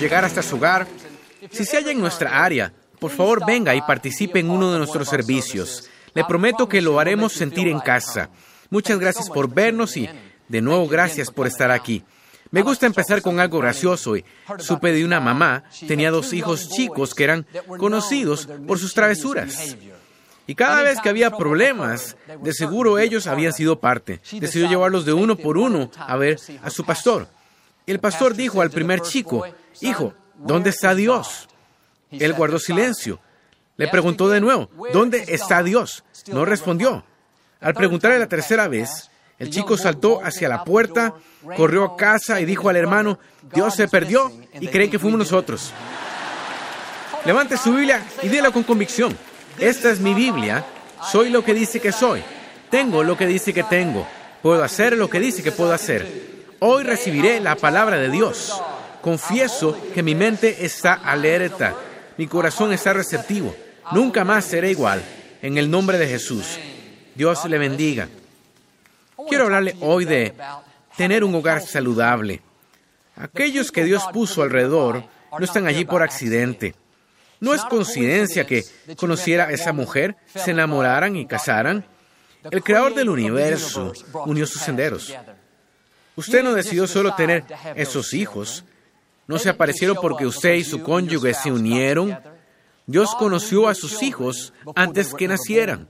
llegar hasta su hogar. Si se halla en nuestra área, por favor venga y participe en uno de nuestros servicios. Le prometo que lo haremos sentir en casa. Muchas gracias por vernos y de nuevo gracias por estar aquí. Me gusta empezar con algo gracioso y supe de una mamá, tenía dos hijos chicos que eran conocidos por sus travesuras. Y cada vez que había problemas, de seguro ellos habían sido parte. Decidió llevarlos de uno por uno a ver a su pastor. El pastor dijo al primer chico, Hijo, ¿dónde está Dios? Él guardó silencio. Le preguntó de nuevo, ¿dónde está Dios? No respondió. Al preguntarle la tercera vez, el chico saltó hacia la puerta, corrió a casa y dijo al hermano, Dios se perdió y creen que fuimos nosotros. Levante su Biblia y dígalo con convicción. Esta es mi Biblia, soy lo que dice que soy, tengo lo que dice que tengo, puedo hacer lo que dice que puedo hacer. Hoy recibiré la palabra de Dios. Confieso que mi mente está alerta, mi corazón está receptivo. Nunca más seré igual. En el nombre de Jesús. Dios le bendiga. Quiero hablarle hoy de tener un hogar saludable. Aquellos que Dios puso alrededor no están allí por accidente. No es coincidencia que conociera a esa mujer, se enamoraran y casaran. El creador del universo unió sus senderos. Usted no decidió solo tener esos hijos. No se aparecieron porque usted y su cónyuge se unieron. Dios conoció a sus hijos antes que nacieran.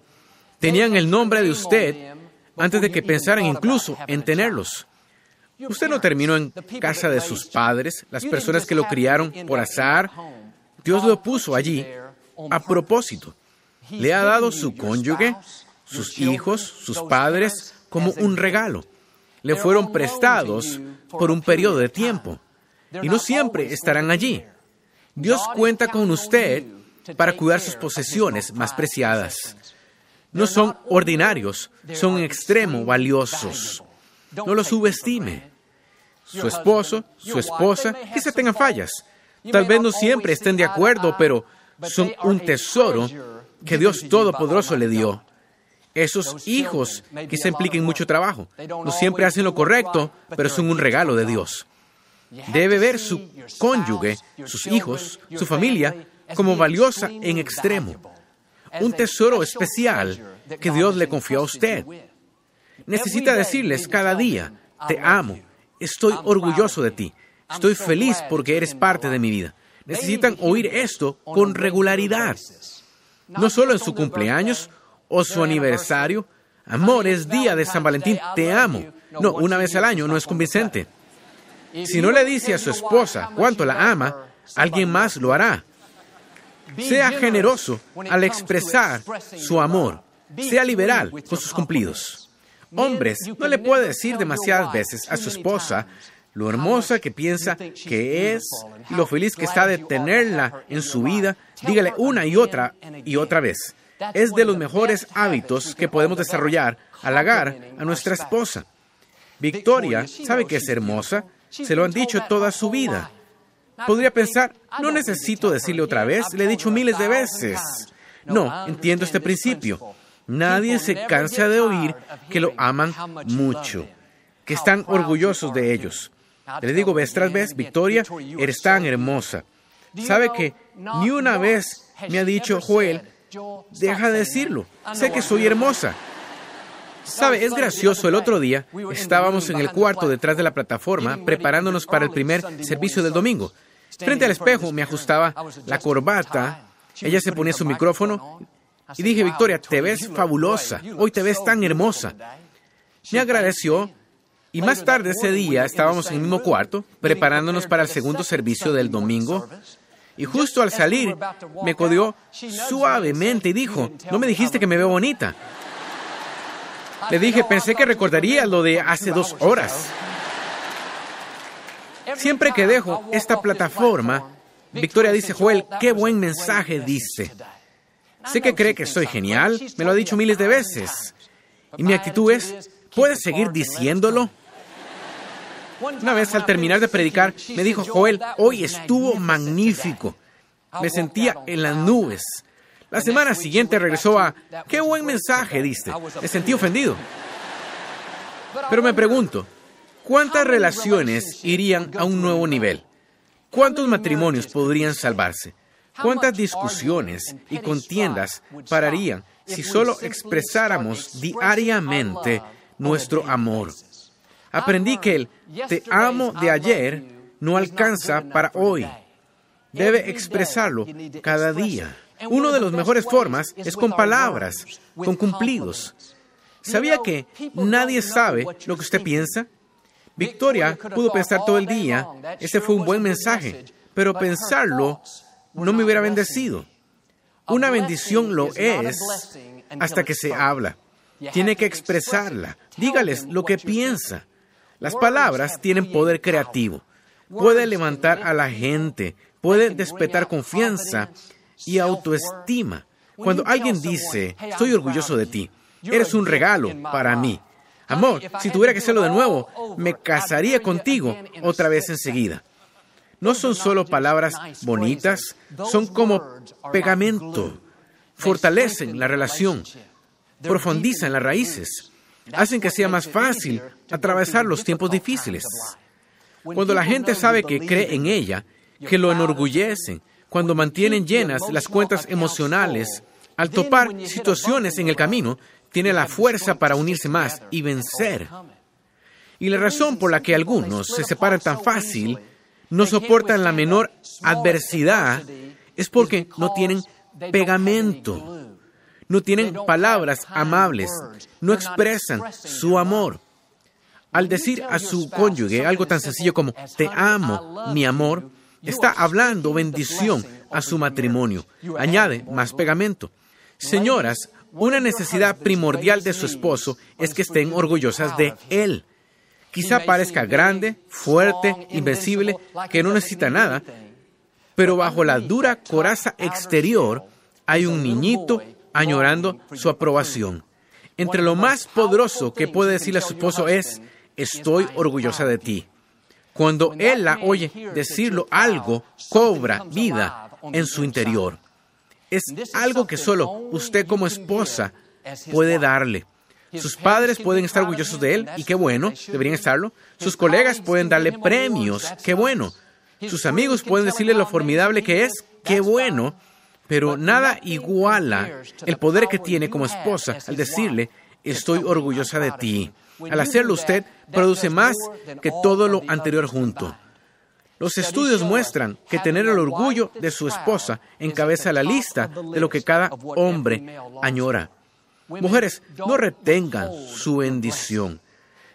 Tenían el nombre de usted antes de que pensaran incluso en tenerlos. Usted no terminó en casa de sus padres, las personas que lo criaron por azar, Dios lo puso allí a propósito. Le ha dado su cónyuge, sus hijos, sus padres, como un regalo. Le fueron prestados por un periodo de tiempo y no siempre estarán allí. Dios cuenta con usted para cuidar sus posesiones más preciadas. No son ordinarios, son en extremo valiosos. No los subestime. Su esposo, su esposa, quizá tengan fallas, Tal vez no siempre estén de acuerdo, pero son un tesoro que Dios Todopoderoso le dio. Esos hijos quizá impliquen mucho trabajo. No siempre hacen lo correcto, pero son un regalo de Dios. Debe ver su cónyuge, sus hijos, su familia, como valiosa en extremo. Un tesoro especial que Dios le confió a usted. Necesita decirles cada día, te amo, estoy orgulloso de ti. Estoy feliz porque eres parte de mi vida. Necesitan oír esto con regularidad. No solo en su cumpleaños o su aniversario. Amor, es día de San Valentín, te amo. No, una vez al año no es convincente. Si no le dice a su esposa cuánto la ama, alguien más lo hará. Sea generoso al expresar su amor. Sea liberal con sus cumplidos. Hombres, no le puede decir demasiadas veces a su esposa lo hermosa que piensa que es y lo feliz que está de tenerla en su vida, dígale una y otra y otra vez. Es de los mejores hábitos que podemos desarrollar, halagar a nuestra esposa. Victoria sabe que es hermosa, se lo han dicho toda su vida. Podría pensar, no necesito decirle otra vez, le he dicho miles de veces. No, entiendo este principio. Nadie se cansa de oír que lo aman mucho, que están orgullosos de ellos. Le digo vez tras vez, Victoria, eres tan hermosa. ¿Sabe que ni una vez me ha dicho Joel, deja de decirlo, sé que soy hermosa? ¿Sabe? Es gracioso. El otro día estábamos en el cuarto detrás de la plataforma preparándonos para el primer servicio del domingo. Frente al espejo me ajustaba la corbata, ella se ponía su micrófono y dije, Victoria, te ves fabulosa, hoy te ves tan hermosa. Me agradeció y más tarde ese día estábamos en el mismo cuarto, preparándonos para el segundo servicio del domingo. Y justo al salir, me codió suavemente y dijo, no me dijiste que me veo bonita. Le dije, pensé que recordaría lo de hace dos horas. Siempre que dejo esta plataforma, Victoria dice, Joel, qué buen mensaje dice. Sé que cree que soy genial, me lo ha dicho miles de veces. Y mi actitud es, ¿puedes seguir diciéndolo? Una vez al terminar de predicar, me dijo, Joel, hoy estuvo magnífico. Me sentía en las nubes. La semana siguiente regresó a, qué buen mensaje diste. Me sentí ofendido. Pero me pregunto, ¿cuántas relaciones irían a un nuevo nivel? ¿Cuántos matrimonios podrían salvarse? ¿Cuántas discusiones y contiendas pararían si solo expresáramos diariamente nuestro amor? Aprendí que el te amo de ayer no alcanza para hoy. Debe expresarlo cada día. Una de las mejores formas es con palabras, con cumplidos. ¿Sabía que nadie sabe lo que usted piensa? Victoria pudo pensar todo el día, ese fue un buen mensaje, pero pensarlo no me hubiera bendecido. Una bendición lo es hasta que se habla. Tiene que expresarla. Dígales lo que piensa. Las palabras tienen poder creativo. Puede levantar a la gente, puede despertar confianza y autoestima. Cuando alguien dice, estoy orgulloso de ti, eres un regalo para mí, Amor, si tuviera que hacerlo de nuevo, me casaría contigo otra vez enseguida. No son solo palabras bonitas, son como pegamento. Fortalecen la relación, profundizan las raíces, hacen que sea más fácil atravesar los tiempos difíciles. Cuando la gente sabe que cree en ella, que lo enorgullecen, cuando mantienen llenas las cuentas emocionales, al topar situaciones en el camino, tiene la fuerza para unirse más y vencer. Y la razón por la que algunos se separan tan fácil, no soportan la menor adversidad, es porque no tienen pegamento, no tienen palabras amables, no expresan su amor. Al decir a su cónyuge algo tan sencillo como te amo, mi amor, está hablando bendición a su matrimonio. Añade más pegamento. Señoras, una necesidad primordial de su esposo es que estén orgullosas de él. Quizá parezca grande, fuerte, invencible, que no necesita nada, pero bajo la dura coraza exterior hay un niñito añorando su aprobación. Entre lo más poderoso que puede decirle a su esposo es, estoy orgullosa de ti. Cuando él la oye decirlo, algo cobra vida en su interior. Es algo que solo usted como esposa puede darle. Sus padres pueden estar orgullosos de él, y qué bueno, deberían estarlo. Sus colegas pueden darle premios, qué bueno. Sus amigos pueden decirle lo formidable que es, qué bueno. Pero nada iguala el poder que tiene como esposa al decirle, estoy orgullosa de ti. Al hacerlo usted produce más que todo lo anterior junto. Los estudios muestran que tener el orgullo de su esposa encabeza la lista de lo que cada hombre añora. Mujeres, no retengan su bendición.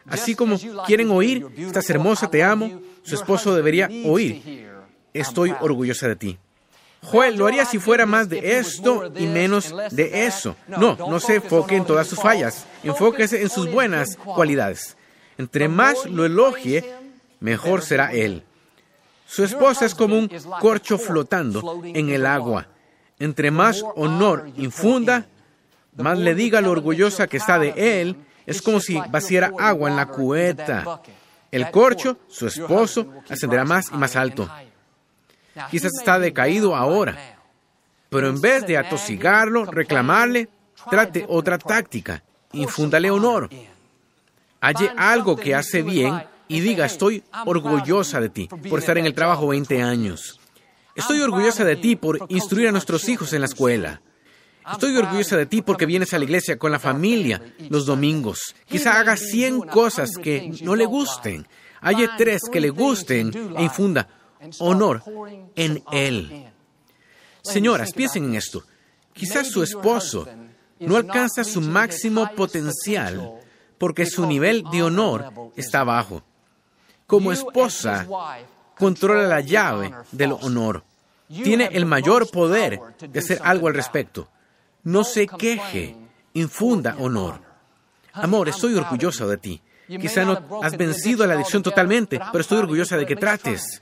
Así como quieren oír, estás hermosa, te amo, su esposo debería oír, estoy orgullosa de ti. Joel lo haría si fuera más de esto y menos de eso. No, no se enfoque en todas sus fallas, enfóquese en sus buenas cualidades. Entre más lo elogie, mejor será él. Su esposa es como un corcho flotando en el agua. Entre más honor infunda, más le diga lo orgullosa que está de él, es como si vaciara agua en la cubeta. El corcho, su esposo, ascenderá más y más alto. Quizás está decaído ahora, pero en vez de atosigarlo, reclamarle, trate otra táctica, infúndale honor. Halle algo que hace bien y diga, estoy orgullosa de ti por estar en el trabajo 20 años. Estoy orgullosa de ti por instruir a nuestros hijos en la escuela. Estoy orgullosa de ti porque vienes a la iglesia con la familia los domingos. Quizá haga 100 cosas que no le gusten. Hay tres que le gusten e infunda honor en él. Señoras, piensen en esto. Quizás su esposo no alcanza su máximo potencial porque su nivel de honor está bajo como esposa, controla la llave del honor. Tiene el mayor poder de hacer algo al respecto. No se queje, infunda honor. Amor, estoy orgullosa de ti. Quizá no has vencido la adicción totalmente, pero estoy orgullosa de que trates.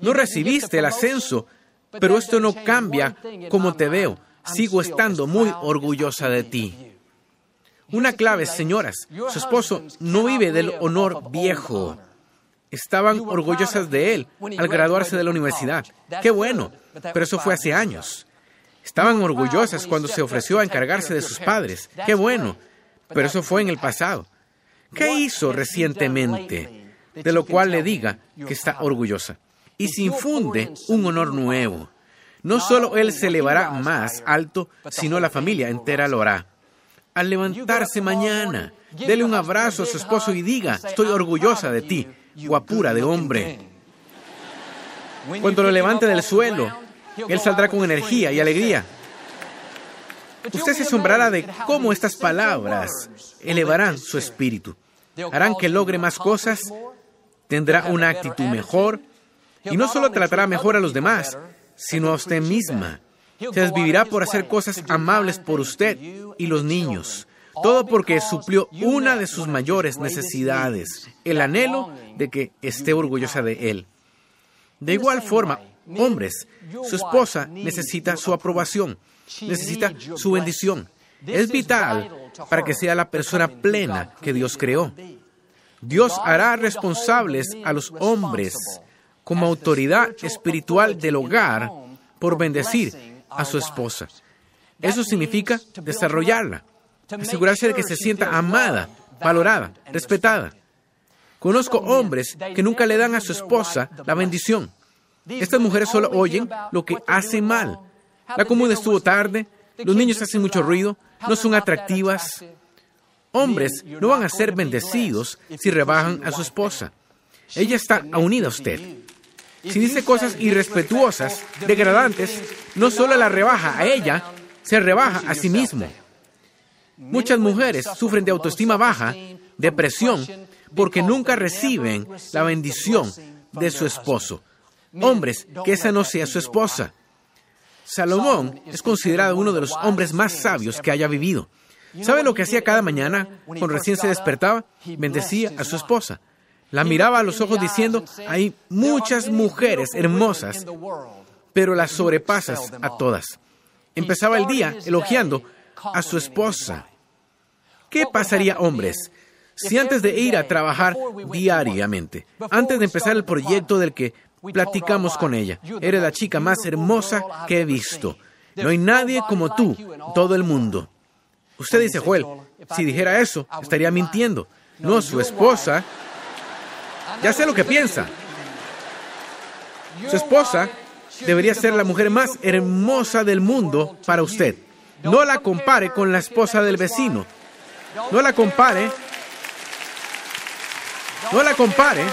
No recibiste el ascenso, pero esto no cambia cómo te veo. Sigo estando muy orgullosa de ti. Una clave, señoras, su esposo no vive del honor viejo estaban orgullosas de él al graduarse de la universidad. Qué bueno, pero eso fue hace años. Estaban orgullosas cuando se ofreció a encargarse de sus padres. Qué bueno, pero eso fue en el pasado. ¿Qué hizo recientemente de lo cual le diga que está orgullosa? Y se infunde un honor nuevo. No solo él se elevará más alto, sino la familia entera lo hará. Al levantarse mañana, dele un abrazo a su esposo y diga, estoy orgullosa de ti, guapura de hombre. Cuando lo levante del suelo, él saldrá con energía y alegría. Usted se asombrará de cómo estas palabras elevarán su espíritu. Harán que logre más cosas, tendrá una actitud mejor y no solo tratará mejor a los demás, sino a usted misma. Se desvivirá por hacer cosas amables por usted y los niños. Todo porque suplió una de sus mayores necesidades, el anhelo de que esté orgullosa de él. De igual forma, hombres, su esposa necesita su aprobación, necesita su bendición. Es vital para que sea la persona plena que Dios creó. Dios hará responsables a los hombres como autoridad espiritual del hogar por bendecir a su esposa. Eso significa desarrollarla, asegurarse de que se sienta amada, valorada, respetada. Conozco hombres que nunca le dan a su esposa la bendición. Estas mujeres solo oyen lo que hace mal. La comida estuvo tarde, los niños hacen mucho ruido, no son atractivas. Hombres no van a ser bendecidos si rebajan a su esposa. Ella está unida a usted. Si dice cosas irrespetuosas, degradantes, no solo la rebaja a ella, se rebaja a sí mismo. Muchas mujeres sufren de autoestima baja, depresión, porque nunca reciben la bendición de su esposo. Hombres, que esa no sea su esposa. Salomón es considerado uno de los hombres más sabios que haya vivido. ¿Sabe lo que hacía cada mañana cuando recién se despertaba? Bendecía a su esposa. La miraba a los ojos diciendo, hay muchas mujeres hermosas, pero las sobrepasas a todas. Empezaba el día elogiando a su esposa. ¿Qué pasaría, hombres, si antes de ir a trabajar diariamente, antes de empezar el proyecto del que platicamos con ella, eres la chica más hermosa que he visto? No hay nadie como tú, todo el mundo. Usted dice, Joel, si dijera eso, estaría mintiendo. No, su esposa ya sé lo que piensa. Su esposa debería ser la mujer más hermosa del mundo para usted. No la compare con la esposa del vecino. No la compare. No la compare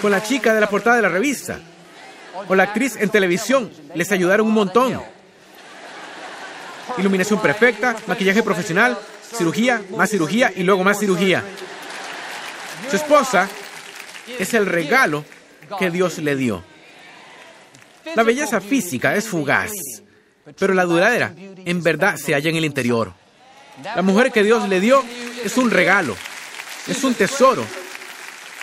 con la chica de la portada de la revista. O la actriz en televisión. Les ayudaron un montón. Iluminación perfecta, maquillaje profesional, cirugía, más cirugía y luego más cirugía. Su esposa es el regalo que Dios le dio. La belleza física es fugaz, pero la duradera en verdad se halla en el interior. La mujer que Dios le dio es un regalo, es un tesoro,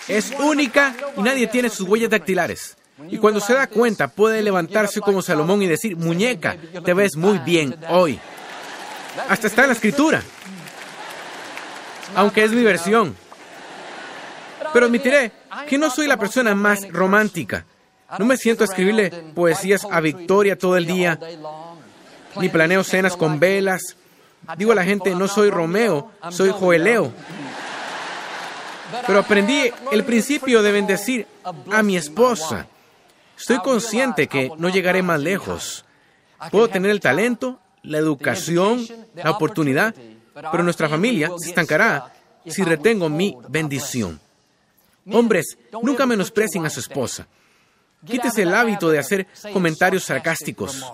es única y nadie tiene sus huellas dactilares. Y cuando se da cuenta puede levantarse como Salomón y decir, muñeca, te ves muy bien hoy. Hasta está en la escritura. Aunque es mi versión. Pero admitiré que no soy la persona más romántica. No me siento a escribirle poesías a Victoria todo el día, ni planeo cenas con velas. Digo a la gente, no soy Romeo, soy Joeleo. Pero aprendí el principio de bendecir a mi esposa. Estoy consciente que no llegaré más lejos. Puedo tener el talento, la educación, la oportunidad, pero nuestra familia se estancará si retengo mi bendición. Hombres, nunca menosprecien a su esposa. Quítese el hábito de hacer comentarios sarcásticos.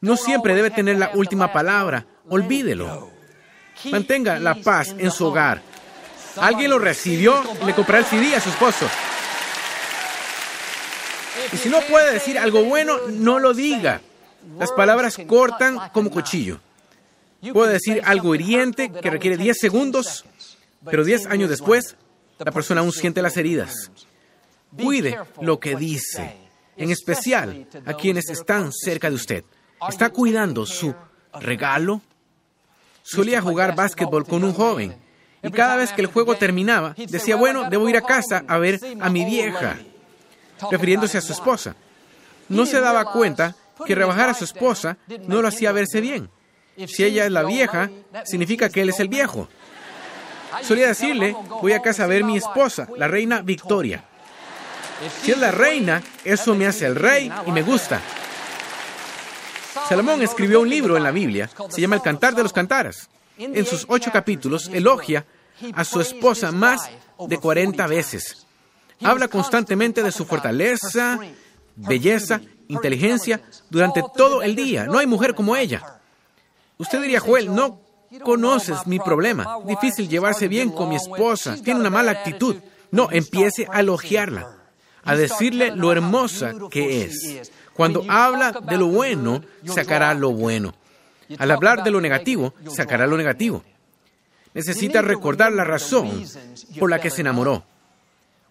No siempre debe tener la última palabra. Olvídelo. Mantenga la paz en su hogar. Alguien lo recibió y le comprará el CD a su esposo. Y si no puede decir algo bueno, no lo diga. Las palabras cortan como cuchillo. Puede decir algo hiriente que requiere 10 segundos, pero 10 años después la persona aún siente las heridas. Cuide lo que dice, en especial a quienes están cerca de usted. ¿Está cuidando su regalo? Solía jugar básquetbol con un joven y cada vez que el juego terminaba decía, bueno, debo ir a casa a ver a mi vieja, refiriéndose a su esposa. No se daba cuenta que rebajar a su esposa no lo hacía verse bien. Si ella es la vieja, significa que él es el viejo. Solía decirle, voy a casa a ver mi esposa, la reina Victoria. Si es la reina, eso me hace el rey y me gusta. Salomón escribió un libro en la Biblia, se llama El Cantar de los Cantaras. En sus ocho capítulos elogia a su esposa más de 40 veces. Habla constantemente de su fortaleza, belleza, inteligencia durante todo el día. No hay mujer como ella. Usted diría, Joel, no conoces mi problema. Difícil llevarse bien con mi esposa. Tiene una mala actitud. No, empiece a elogiarla, a decirle lo hermosa que es. Cuando habla de lo bueno, sacará lo bueno. Al hablar de lo negativo, sacará lo negativo. Necesita recordar la razón por la que se enamoró.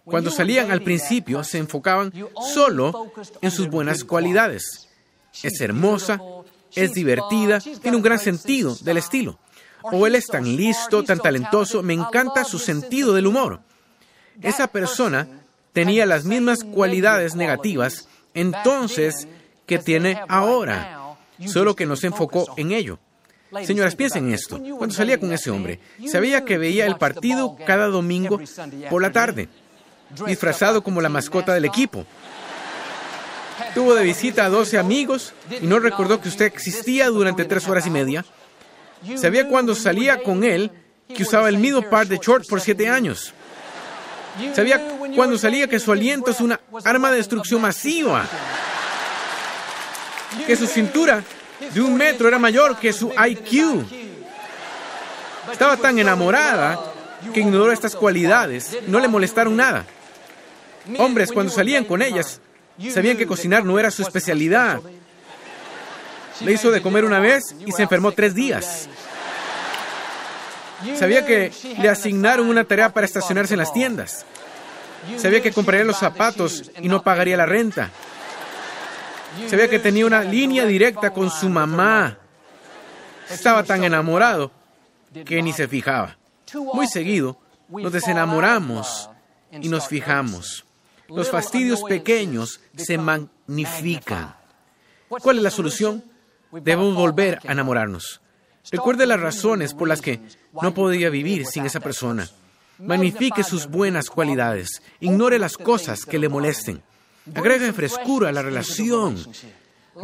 Cuando salían al principio, se enfocaban solo en sus buenas cualidades. Es hermosa, es divertida, tiene un gran sentido del estilo. O él es tan listo, tan talentoso, me encanta su sentido del humor. Esa persona tenía las mismas cualidades negativas entonces que tiene ahora, solo que no se enfocó en ello. Señoras, piensen en esto. Cuando salía con ese hombre, sabía que veía el partido cada domingo por la tarde, disfrazado como la mascota del equipo. Tuvo de visita a 12 amigos y no recordó que usted existía durante tres horas y media. Sabía cuando salía con él que usaba el mismo par de shorts por siete años. Sabía cuando salía que su aliento es una arma de destrucción masiva. Que su cintura de un metro era mayor que su IQ. Estaba tan enamorada que ignoró estas cualidades. No le molestaron nada. Hombres, cuando salían con ellas, sabían que cocinar no era su especialidad. Le hizo de comer una vez y se enfermó tres días. Sabía que le asignaron una tarea para estacionarse en las tiendas. Sabía que compraría los zapatos y no pagaría la renta. Sabía que tenía una línea directa con su mamá. Estaba tan enamorado que ni se fijaba. Muy seguido nos desenamoramos y nos fijamos. Los fastidios pequeños se magnifican. ¿Cuál es la solución? Debemos volver a enamorarnos. Recuerde las razones por las que no podía vivir sin esa persona. Magnifique sus buenas cualidades. Ignore las cosas que le molesten. Agreguen frescura a la relación.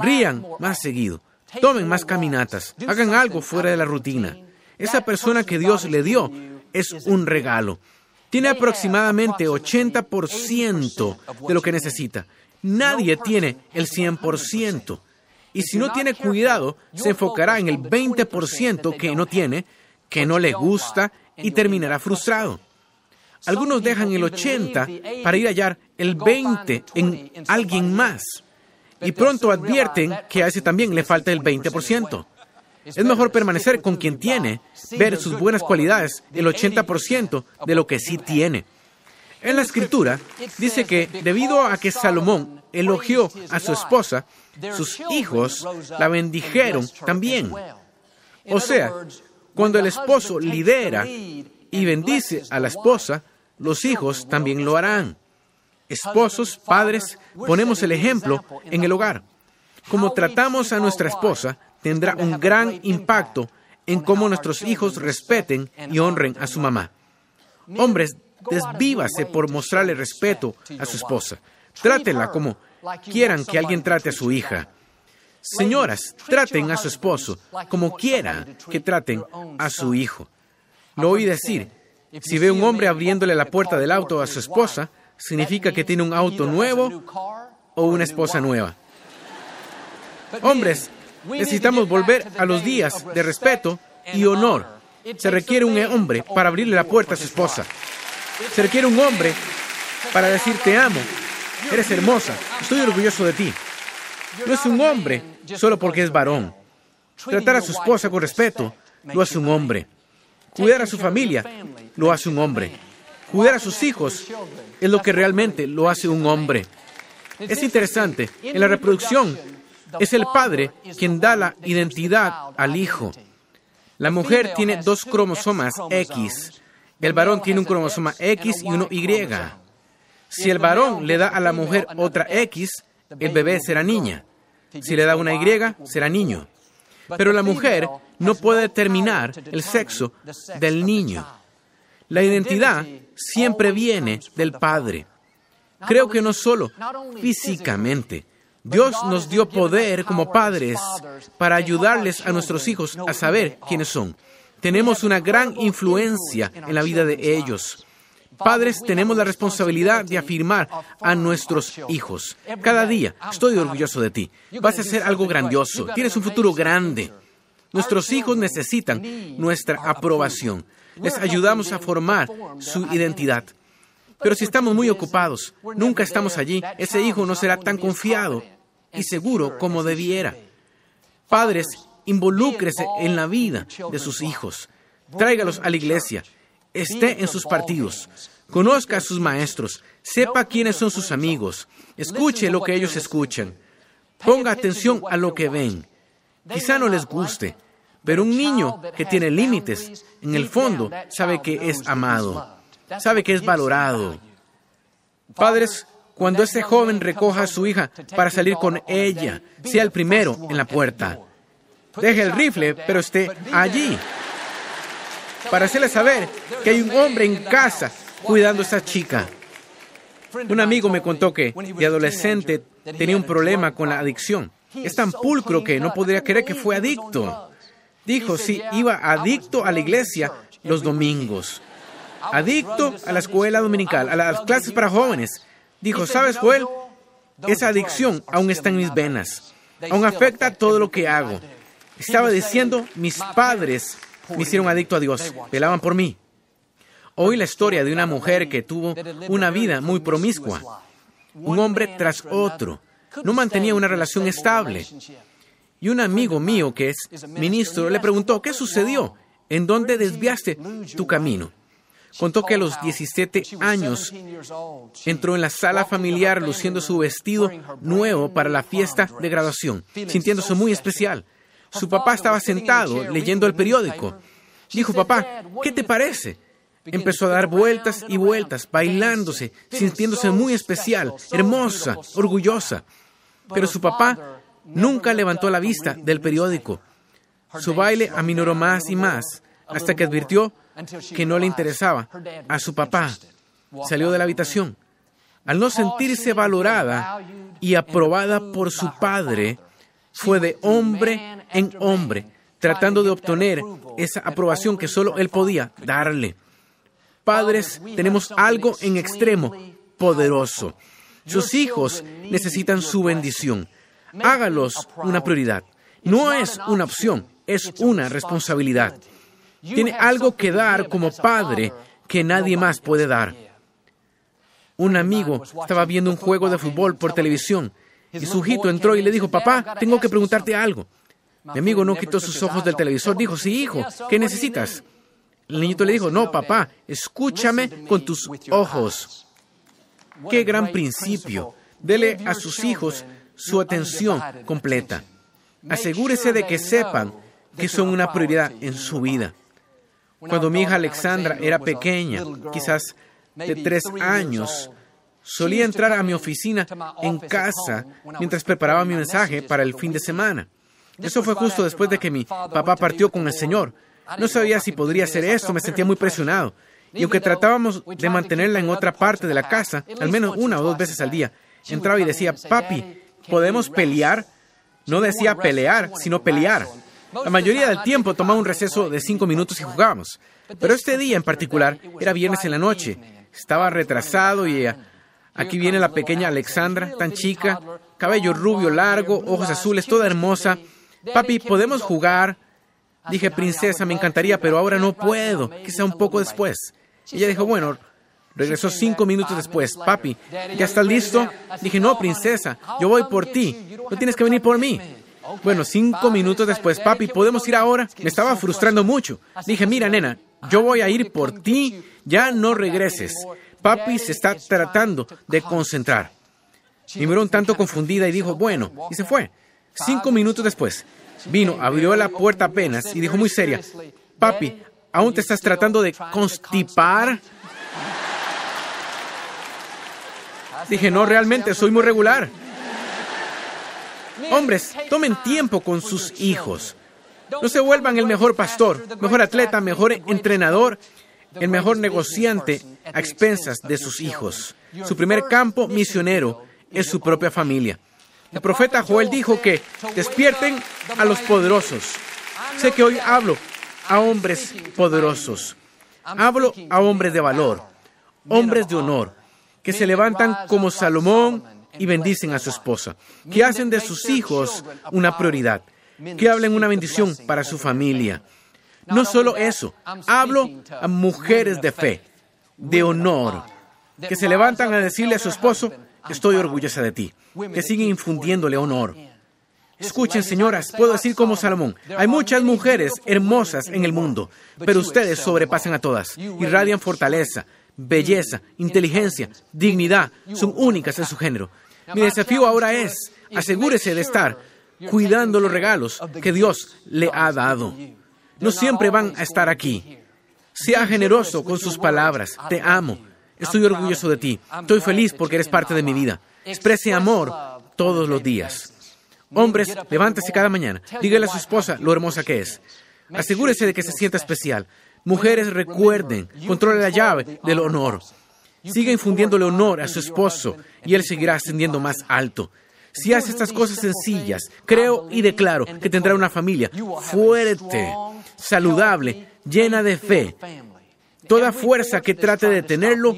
Rían más seguido. Tomen más caminatas. Hagan algo fuera de la rutina. Esa persona que Dios le dio es un regalo. Tiene aproximadamente 80% de lo que necesita. Nadie tiene el 100%. Y si no tiene cuidado, se enfocará en el 20% que no tiene, que no le gusta y terminará frustrado. Algunos dejan el 80 para ir a hallar el 20 en alguien más y pronto advierten que a ese también le falta el 20%. Es mejor permanecer con quien tiene, ver sus buenas cualidades, el 80% de lo que sí tiene. En la escritura dice que debido a que Salomón elogió a su esposa, sus hijos la bendijeron también. O sea, cuando el esposo lidera y bendice a la esposa, los hijos también lo harán. Esposos, padres, ponemos el ejemplo en el hogar. Como tratamos a nuestra esposa tendrá un gran impacto en cómo nuestros hijos respeten y honren a su mamá. Hombres, desvívase por mostrarle respeto a su esposa. Trátela como quieran que alguien trate a su hija. Señoras, traten a su esposo como quieran que traten a su hijo. Lo oí decir, si ve un hombre abriéndole la puerta del auto a su esposa, significa que tiene un auto nuevo o una esposa nueva. Hombres, necesitamos volver a los días de respeto y honor. Se requiere un hombre para abrirle la puerta a su esposa. Se requiere un hombre para decir te amo, eres hermosa, estoy orgulloso de ti. No es un hombre solo porque es varón. Tratar a su esposa con respeto lo hace un hombre. Cuidar a su familia lo hace un hombre. Cuidar a sus hijos es lo que realmente lo hace un hombre. Es interesante, en la reproducción es el padre quien da la identidad al hijo. La mujer tiene dos cromosomas X. El varón tiene un cromosoma X y uno Y. Si el varón le da a la mujer otra X, el bebé será niña. Si le da una Y, será niño. Pero la mujer no puede determinar el sexo del niño. La identidad siempre viene del padre. Creo que no solo físicamente. Dios nos dio poder como padres para ayudarles a nuestros hijos a saber quiénes son. Tenemos una gran influencia en la vida de ellos. Padres, tenemos la responsabilidad de afirmar a nuestros hijos. Cada día, estoy orgulloso de ti. Vas a hacer algo grandioso. Tienes un futuro grande. Nuestros hijos necesitan nuestra aprobación. Les ayudamos a formar su identidad. Pero si estamos muy ocupados, nunca estamos allí, ese hijo no será tan confiado y seguro como debiera. Padres, involúcrese en la vida de sus hijos. Tráigalos a la iglesia. Esté en sus partidos. Conozca a sus maestros. Sepa quiénes son sus amigos. Escuche lo que ellos escuchan. Ponga atención a lo que ven. Quizá no les guste, pero un niño que tiene límites, en el fondo, sabe que es amado, sabe que es valorado. Padres, cuando ese joven recoja a su hija para salir con ella, sea el primero en la puerta. Deje el rifle, pero esté allí. Para hacerle saber que hay un hombre en casa cuidando a esa chica. Un amigo me contó que de adolescente tenía un problema con la adicción. Es tan pulcro que no podría creer que fue adicto. Dijo, sí, iba adicto a la iglesia los domingos. Adicto a la escuela dominical, a las clases para jóvenes. Dijo, ¿sabes, Joel? Esa adicción aún está en mis venas. Aún afecta todo lo que hago. Estaba diciendo, mis padres me hicieron adicto a Dios. Pelaban por mí. Hoy la historia de una mujer que tuvo una vida muy promiscua. Un hombre tras otro. No mantenía una relación estable. Y un amigo mío que es ministro le preguntó, ¿qué sucedió? ¿En dónde desviaste tu camino? Contó que a los 17 años entró en la sala familiar luciendo su vestido nuevo para la fiesta de graduación, sintiéndose muy especial. Su papá estaba sentado leyendo el periódico. Dijo, papá, ¿qué te parece? Empezó a dar vueltas y vueltas, bailándose, sintiéndose muy especial, hermosa, orgullosa. Pero su papá nunca levantó la vista del periódico. Su baile aminoró más y más, hasta que advirtió que no le interesaba a su papá. Salió de la habitación. Al no sentirse valorada y aprobada por su padre, fue de hombre en hombre, tratando de obtener esa aprobación que solo él podía darle. Padres, tenemos algo en extremo poderoso. Sus hijos necesitan su bendición. Hágalos una prioridad. No es una opción, es una responsabilidad. Tiene algo que dar como padre que nadie más puede dar. Un amigo estaba viendo un juego de fútbol por televisión y su hijito entró y le dijo, papá, tengo que preguntarte algo. Mi amigo no quitó sus ojos del televisor, dijo, sí, hijo, ¿qué necesitas? El niñito le dijo, no, papá, escúchame con tus ojos. Qué gran principio. Dele a sus hijos su atención completa. Asegúrese de que sepan que son una prioridad en su vida. Cuando mi hija Alexandra era pequeña, quizás de tres años, solía entrar a mi oficina en casa mientras preparaba mi mensaje para el fin de semana. Eso fue justo después de que mi papá partió con el Señor. No sabía si podría hacer esto, me sentía muy presionado. Y aunque tratábamos de mantenerla en otra parte de la casa, al menos una o dos veces al día, entraba y decía, papi, ¿podemos pelear? No decía pelear, sino pelear. La mayoría del tiempo tomaba un receso de cinco minutos y jugábamos. Pero este día en particular era viernes en la noche. Estaba retrasado y aquí viene la pequeña Alexandra, tan chica, cabello rubio largo, ojos azules, toda hermosa. Papi, ¿podemos jugar? Dije, princesa, me encantaría, pero ahora no puedo, quizá un poco después. Ella dijo, bueno, regresó cinco minutos después. Papi, ¿ya estás listo? Dije, no, princesa, yo voy por ti, no tienes que venir por mí. Bueno, cinco minutos después, papi, ¿podemos ir ahora? Me estaba frustrando mucho. Dije, mira, nena, yo voy a ir por ti, ya no regreses. Papi se está tratando de concentrar. Y miró un tanto confundida y dijo, bueno, y se fue. Cinco minutos después, vino, abrió la puerta apenas y dijo muy seria, papi, ¿aún te estás tratando de constipar? Dije, no, realmente, soy muy regular. Hombres, tomen tiempo con sus hijos. No se vuelvan el mejor pastor, mejor atleta, mejor entrenador, el mejor negociante a expensas de sus hijos. Su primer campo misionero es su propia familia. El profeta Joel dijo que despierten a los poderosos. Sé que hoy hablo a hombres poderosos. Hablo a hombres de valor, hombres de honor, que se levantan como Salomón y bendicen a su esposa, que hacen de sus hijos una prioridad, que hablen una bendición para su familia. No solo eso, hablo a mujeres de fe, de honor, que se levantan a decirle a su esposo, estoy orgullosa de ti, que siguen infundiéndole honor. Escuchen, señoras, puedo decir como Salomón, hay muchas mujeres hermosas en el mundo, pero ustedes sobrepasan a todas, irradian fortaleza, belleza, inteligencia, dignidad, son únicas en su género. Mi desafío ahora es, asegúrese de estar cuidando los regalos que Dios le ha dado. No siempre van a estar aquí. Sea generoso con sus palabras. Te amo. Estoy orgulloso de ti. Estoy feliz porque eres parte de mi vida. Exprese amor todos los días. Hombres, levántese cada mañana. Dígale a su esposa lo hermosa que es. Asegúrese de que se sienta especial. Mujeres, recuerden, controle la llave del honor. Siga infundiéndole honor a su esposo y él seguirá ascendiendo más alto. Si hace estas cosas sencillas, creo y declaro que tendrá una familia fuerte, saludable, llena de fe. Toda fuerza que trate de tenerlo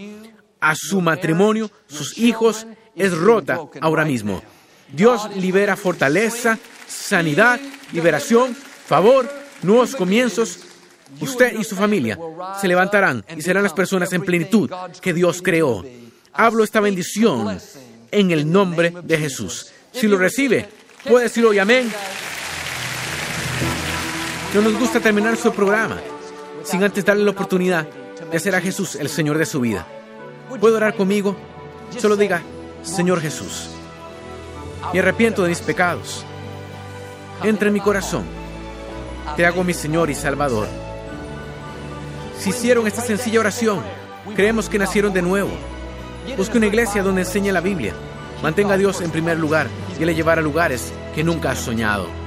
a su matrimonio, sus hijos, es rota ahora mismo. Dios libera fortaleza, sanidad, liberación, favor, nuevos comienzos. Usted y su familia se levantarán y serán las personas en plenitud que Dios creó. Hablo esta bendición en el nombre de Jesús. Si lo recibe, puede decirlo hoy amén. No nos gusta terminar nuestro programa sin antes darle la oportunidad de hacer a Jesús el Señor de su vida. ¿Puede orar conmigo? Solo diga, Señor Jesús, me arrepiento de mis pecados. Entra en mi corazón. Te hago mi Señor y Salvador. Si hicieron esta sencilla oración, creemos que nacieron de nuevo. Busque una iglesia donde enseñe la Biblia. Mantenga a Dios en primer lugar y le llevará a lugares que nunca has soñado.